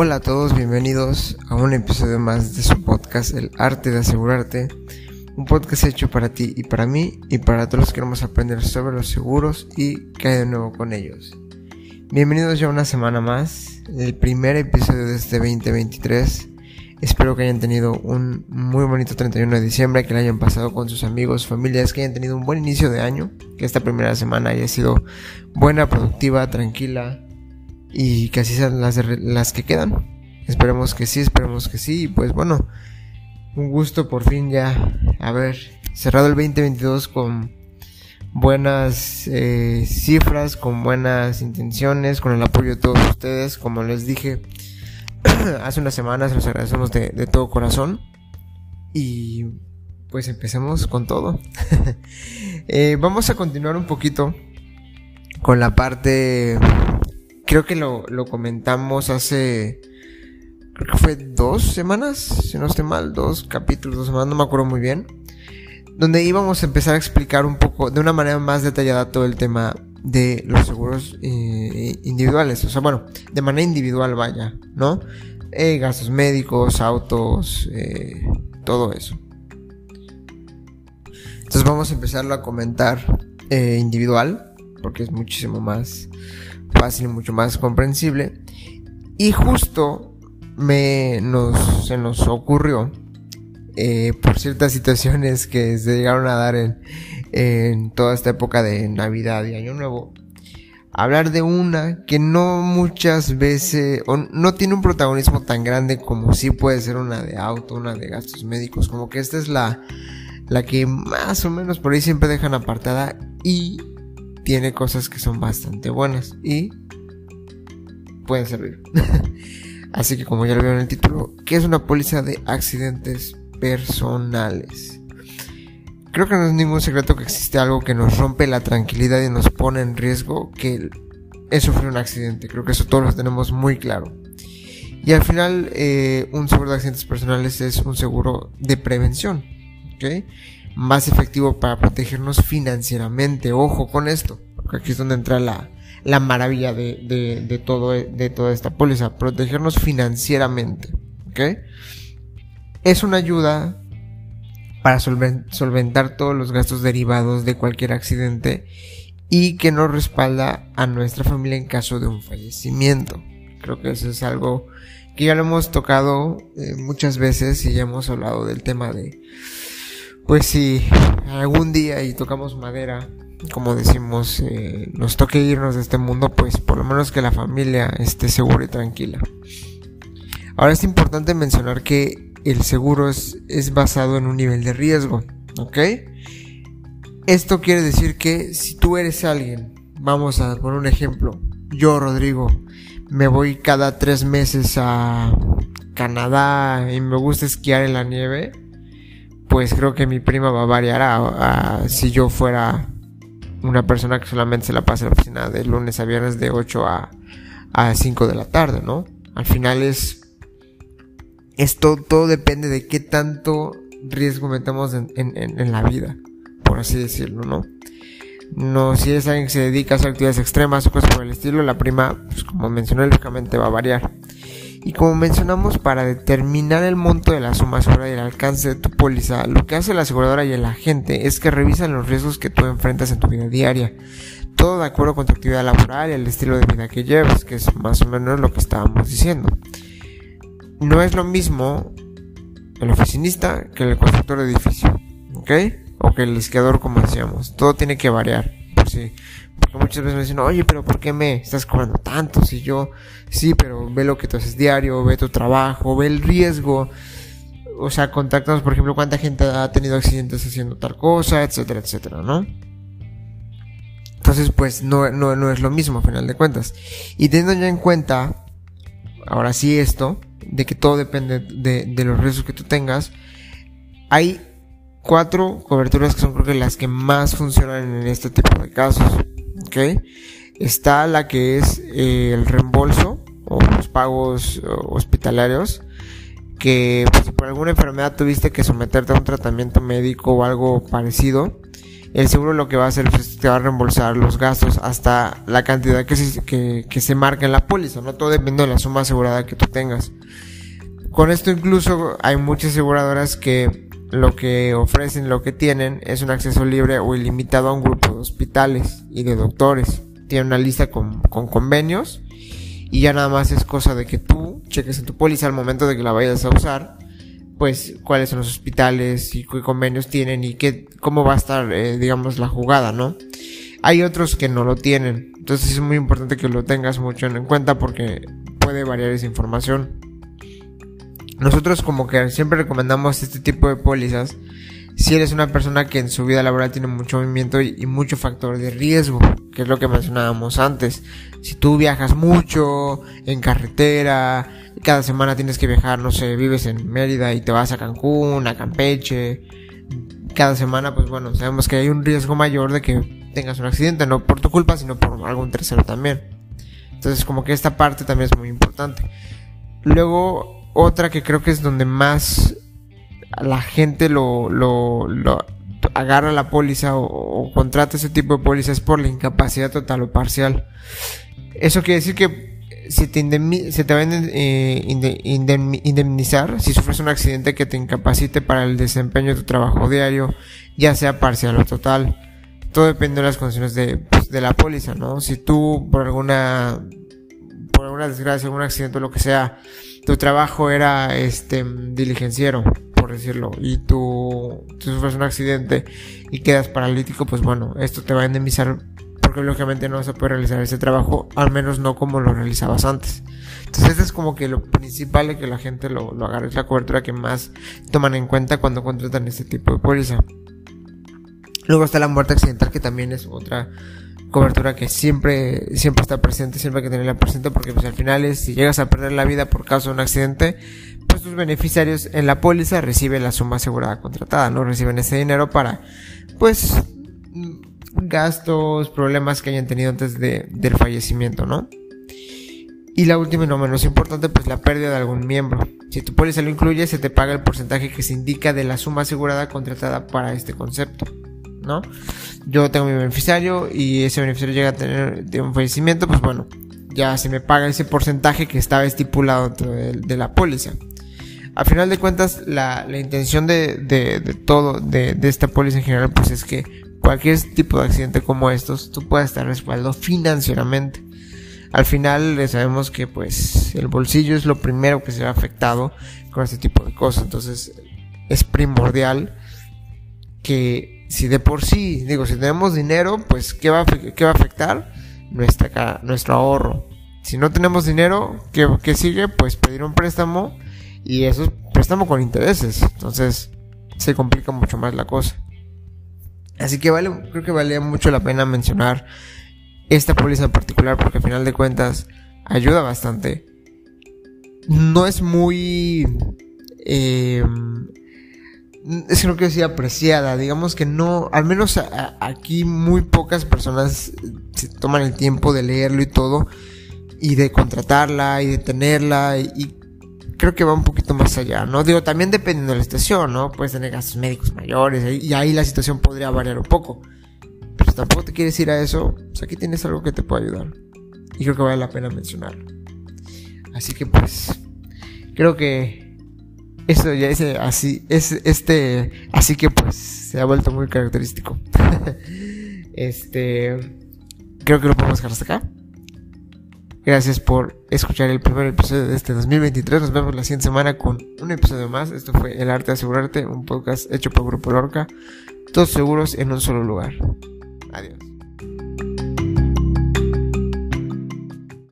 Hola a todos, bienvenidos a un episodio más de su podcast El arte de asegurarte. Un podcast hecho para ti y para mí y para todos los que queremos aprender sobre los seguros y qué hay de nuevo con ellos. Bienvenidos ya una semana más, el primer episodio de este 2023. Espero que hayan tenido un muy bonito 31 de diciembre, que lo hayan pasado con sus amigos, familias, que hayan tenido un buen inicio de año, que esta primera semana haya sido buena, productiva, tranquila y que así sean las, las que quedan. Esperemos que sí, esperemos que sí. Y pues bueno, un gusto por fin ya haber cerrado el 2022 con buenas eh, cifras, con buenas intenciones, con el apoyo de todos ustedes. Como les dije, hace unas semanas los agradecemos de, todo corazón. Y pues empecemos con todo. Eh, vamos a continuar un poquito con la parte... Creo que lo, comentamos hace... Creo que fue dos semanas, si no estoy mal, dos capítulos, dos semanas, no me acuerdo muy bien. Donde íbamos a empezar a explicar un poco, de una manera más detallada, todo el tema de los seguros eh, individuales. O sea, bueno, de manera individual vaya, ¿no? Eh, gastos médicos, autos, eh, todo eso. Entonces vamos a empezarlo a comentar individual, porque es muchísimo más fácil mucho más comprensible. Y justo me nos, se nos ocurrió, por ciertas situaciones que se llegaron a dar en, toda esta época de Navidad y Año Nuevo, hablar de una que no muchas veces, o no tiene un protagonismo tan grande como si puede ser una de auto, una de gastos médicos, como que esta es la, la que más o menos por ahí siempre dejan apartada y tiene cosas que son bastante buenas y pueden servir. Así que como ya lo vieron en el título, ¿qué es una póliza de accidentes personales? Creo que no es ningún secreto que existe algo que nos rompe la tranquilidad y nos pone en riesgo que es sufrir un accidente. Creo que eso todos lo tenemos muy claro. Y al final, eh, un seguro de accidentes personales es un seguro de prevención, ¿ok? Más efectivo para protegernos financieramente. Ojo con esto, porque aquí es donde entra la, la maravilla de, de, de, todo, de toda esta póliza. Protegernos financieramente, ¿ok? Es una ayuda para solventar todos los gastos derivados de cualquier accidente y que nos respalda a nuestra familia en caso de un fallecimiento. Creo que eso es algo que ya lo hemos tocado eh, muchas veces y ya hemos hablado del tema de, pues si algún día y tocamos madera, como decimos, eh, nos toque irnos de este mundo, pues por lo menos que la familia esté segura y tranquila. Ahora es importante mencionar que el seguro es, es basado en un nivel de riesgo, ¿ok? Esto quiere decir que si tú eres alguien, vamos a poner un ejemplo, yo Rodrigo, me voy cada tres meses a Canadá y me gusta esquiar en la nieve, pues creo que mi prima va a variar a, si yo fuera una persona que solamente se la pasa en la oficina de lunes a viernes de 8 a, a 5 de la tarde, ¿no? Al final es esto todo depende de qué tanto riesgo metamos en, en, la vida, por así decirlo, ¿no? No, si es alguien que se dedica a hacer actividades extremas o cosas por el estilo, la prima, pues como mencioné, lógicamente va a variar. Y como mencionamos, para determinar el monto de la suma y el alcance de tu póliza, lo que hace la aseguradora y el agente es que revisan los riesgos que tú enfrentas en tu vida diaria. Todo de acuerdo con tu actividad laboral y el estilo de vida que llevas, que es más o menos lo que estábamos diciendo no es lo mismo el oficinista que el constructor de edificio, ¿ok? O que el esquiador, como decíamos. Todo tiene que variar, Porque muchas veces me dicen, oye, pero ¿por qué me estás cobrando tanto? Si yo, sí, pero ve lo que tú haces diario, ve tu trabajo, ve el riesgo. O sea, contáctanos, por ejemplo, cuánta gente ha tenido accidentes haciendo tal cosa, etcétera, etcétera, ¿no? Entonces, pues no, no, no es lo mismo, a final de cuentas. Y teniendo ya en cuenta, ahora sí esto, de que todo depende de, los riesgos que tú tengas. Hay cuatro coberturas que son creo que las que más funcionan en este tipo de casos. ¿Ok? Está la que es eh, el reembolso o los pagos hospitalarios. Que pues, si por alguna enfermedad tuviste que someterte a un tratamiento médico o algo parecido, el seguro lo que va a hacer es pues, te va a reembolsar los gastos hasta la cantidad que se, que se marca en la póliza, no todo depende de la suma asegurada que tú tengas. Con esto incluso hay muchas aseguradoras que lo que ofrecen, lo que tienen es un acceso libre o ilimitado a un grupo de hospitales y de doctores. Tienen una lista con, con convenios y ya nada más es cosa de que tú cheques en tu póliza al momento de que la vayas a usar pues cuáles son los hospitales y qué convenios tienen y qué, cómo va a estar, eh, digamos, la jugada, ¿no? Hay otros que no lo tienen, entonces es muy importante que lo tengas mucho en cuenta porque puede variar esa información. Nosotros como que siempre recomendamos este tipo de pólizas si eres una persona que en su vida laboral tiene mucho movimiento y, mucho factor de riesgo, que es lo que mencionábamos antes. Si tú viajas mucho en carretera, cada semana tienes que viajar, no sé, vives en Mérida y te vas a Cancún, a Campeche, cada semana, pues bueno, sabemos que hay un riesgo mayor de que tengas un accidente, no por tu culpa, sino por algún tercero también. Entonces, como que esta parte también es muy importante. Luego, otra que creo que es donde más la gente lo, lo, lo agarra la póliza o, contrata ese tipo de póliza es por la incapacidad total o parcial. Eso quiere decir que se te, se va a eh, indemnizar si sufres un accidente que te incapacite para el desempeño de tu trabajo diario, ya sea parcial o total. Todo depende de las condiciones de, pues, de la póliza, ¿no? Si tú por alguna por alguna desgracia, algún accidente o lo que sea, tu trabajo era este diligenciero decirlo, y tú, sufres un accidente y quedas paralítico, pues bueno, esto te va a indemnizar porque lógicamente no vas a poder realizar ese trabajo, al menos no como lo realizabas antes. Entonces, eso es como que lo principal de que la gente lo, lo agarre, es la cobertura que más toman en cuenta cuando contratan este tipo de póliza. Luego está la muerte accidental, que también es otra cobertura que siempre, siempre está presente, siempre hay que tenerla presente, porque pues al final es, si llegas a perder la vida por causa de un accidente, pues tus beneficiarios en la póliza reciben la suma asegurada contratada, no reciben ese dinero para, pues, gastos, problemas que hayan tenido antes de, del fallecimiento, ¿no? Y la última y no menos importante, pues la pérdida de algún miembro. Si tu póliza lo incluye, se te paga el porcentaje que se indica de la suma asegurada contratada para este concepto, Yo tengo mi beneficiario y ese beneficiario llega a tener un fallecimiento, pues bueno, ya se me paga ese porcentaje que estaba estipulado dentro de la póliza. A final de cuentas, la, la intención de, todo, de, de, esta póliza en general, pues es que cualquier tipo de accidente como estos, tú puedas estar respaldado financieramente. Al final sabemos que pues el bolsillo es lo primero que se ve afectado con este tipo de cosas. Entonces es primordial que si de por sí, digo, si tenemos dinero, pues ¿qué va, qué va a afectar? Nuestra, nuestro ahorro. Si no tenemos dinero, ¿qué, ¿qué sigue? Pues pedir un préstamo y eso es préstamo con intereses. Entonces se complica mucho más la cosa. Así que vale, creo que valía mucho la pena mencionar esta póliza en particular porque al final de cuentas ayuda bastante. No es muy... Eh, es creo que decir apreciada. Digamos que no, al menos aquí muy pocas personas se toman el tiempo de leerlo y todo. Y de contratarla y de tenerla y creo que va un poquito más allá, ¿no? Digo, también dependiendo de la estación, ¿no? Puedes tener gastos médicos mayores y ahí la situación podría variar un poco. Pero si tampoco te quieres ir a eso, pues aquí tienes algo que te puede ayudar. Y creo que vale la pena mencionarlo. Así que pues, creo que esto ya es así, es este, así que pues se ha vuelto muy característico. este, creo que lo podemos dejar hasta acá. Gracias por escuchar el primer episodio de este 2023. Nos vemos la siguiente semana con un episodio más. Esto fue El Arte de Asegurarte, un podcast hecho por Grupo Lorca. Todos seguros en un solo lugar. Adiós.